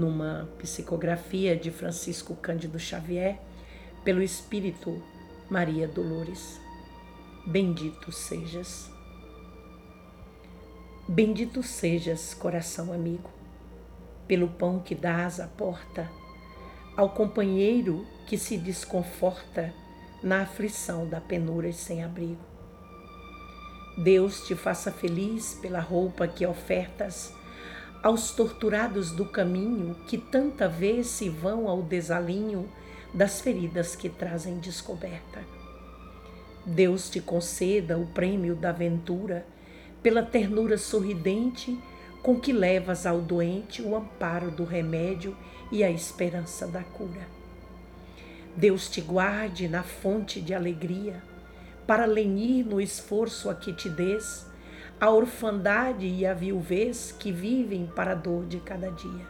numa psicografia de Francisco Cândido Xavier, pelo Espírito Maria Dolores. Bendito sejas. Bendito sejas, coração amigo, pelo pão que dás à porta, ao companheiro que se desconforta na aflição da penura e sem abrigo. Deus te faça feliz pela roupa que ofertas aos torturados do caminho que tanta vez se vão ao desalinho das feridas que trazem descoberta. Deus te conceda o prêmio da ventura pela ternura sorridente com que levas ao doente o amparo do remédio e a esperança da cura. Deus te guarde na fonte de alegria, para lenir no esforço a que te des, a orfandade e a viuvez que vivem para a dor de cada dia.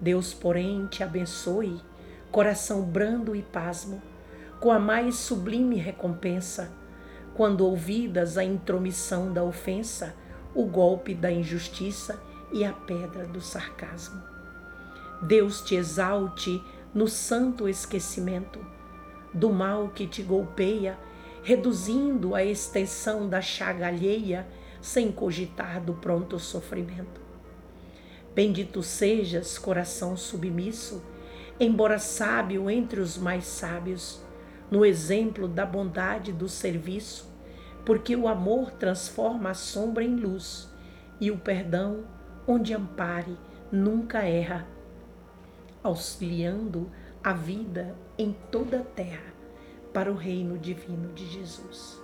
Deus, porém, te abençoe, coração brando e pasmo, com a mais sublime recompensa, quando ouvidas a intromissão da ofensa, o golpe da injustiça e a pedra do sarcasmo. Deus te exalte no santo esquecimento do mal que te golpeia reduzindo a extensão da chaga alheia sem cogitar do pronto sofrimento. Bendito sejas, coração submisso, embora sábio entre os mais sábios, no exemplo da bondade do serviço, porque o amor transforma a sombra em luz e o perdão, onde ampare, nunca erra, auxiliando a vida em toda a terra para o reino divino de Jesus.